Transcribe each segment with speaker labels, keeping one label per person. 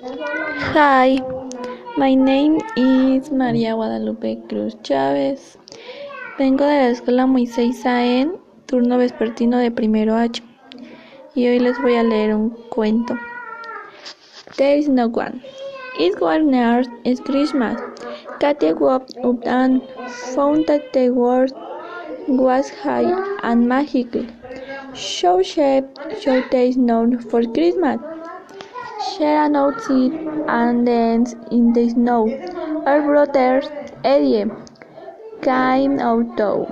Speaker 1: Hi, my name is María Guadalupe Cruz Chávez. Vengo de la escuela Moisés Saén, turno vespertino de primero H. Y hoy les voy a leer un cuento. There is no one. It was near Christmas. Katie woke up and found that the world was high and magical. So she shouted snow for Christmas. Share outside and dance in the snow. Her brother Eddie came out too.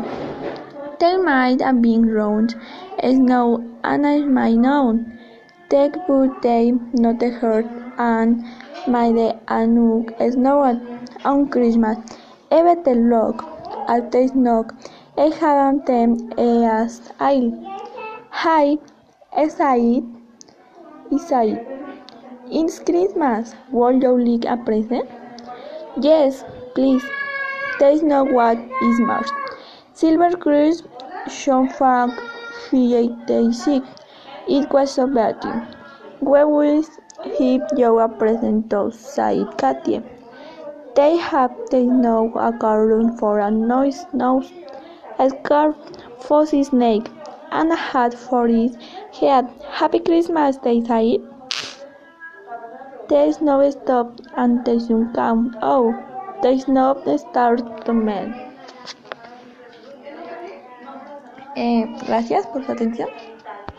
Speaker 1: They might have been round snow and I might know. They but they not heard and made a new snow on Christmas. Even the log at the snow I haven't them as I. Hi, is it? Is it? It's Christmas. Will you like a present? Yes, please. There's no what is March. Silver Cruz Sean Frank sick. It was so bad. Where will he you present to said Katie. They have they know a garden for a noise nose, a scarf for his neck, and a hat for his head. Happy Christmas, they said. There's no stop and there's no count. Oh, there's no start to man. Eh, gracias por su atención.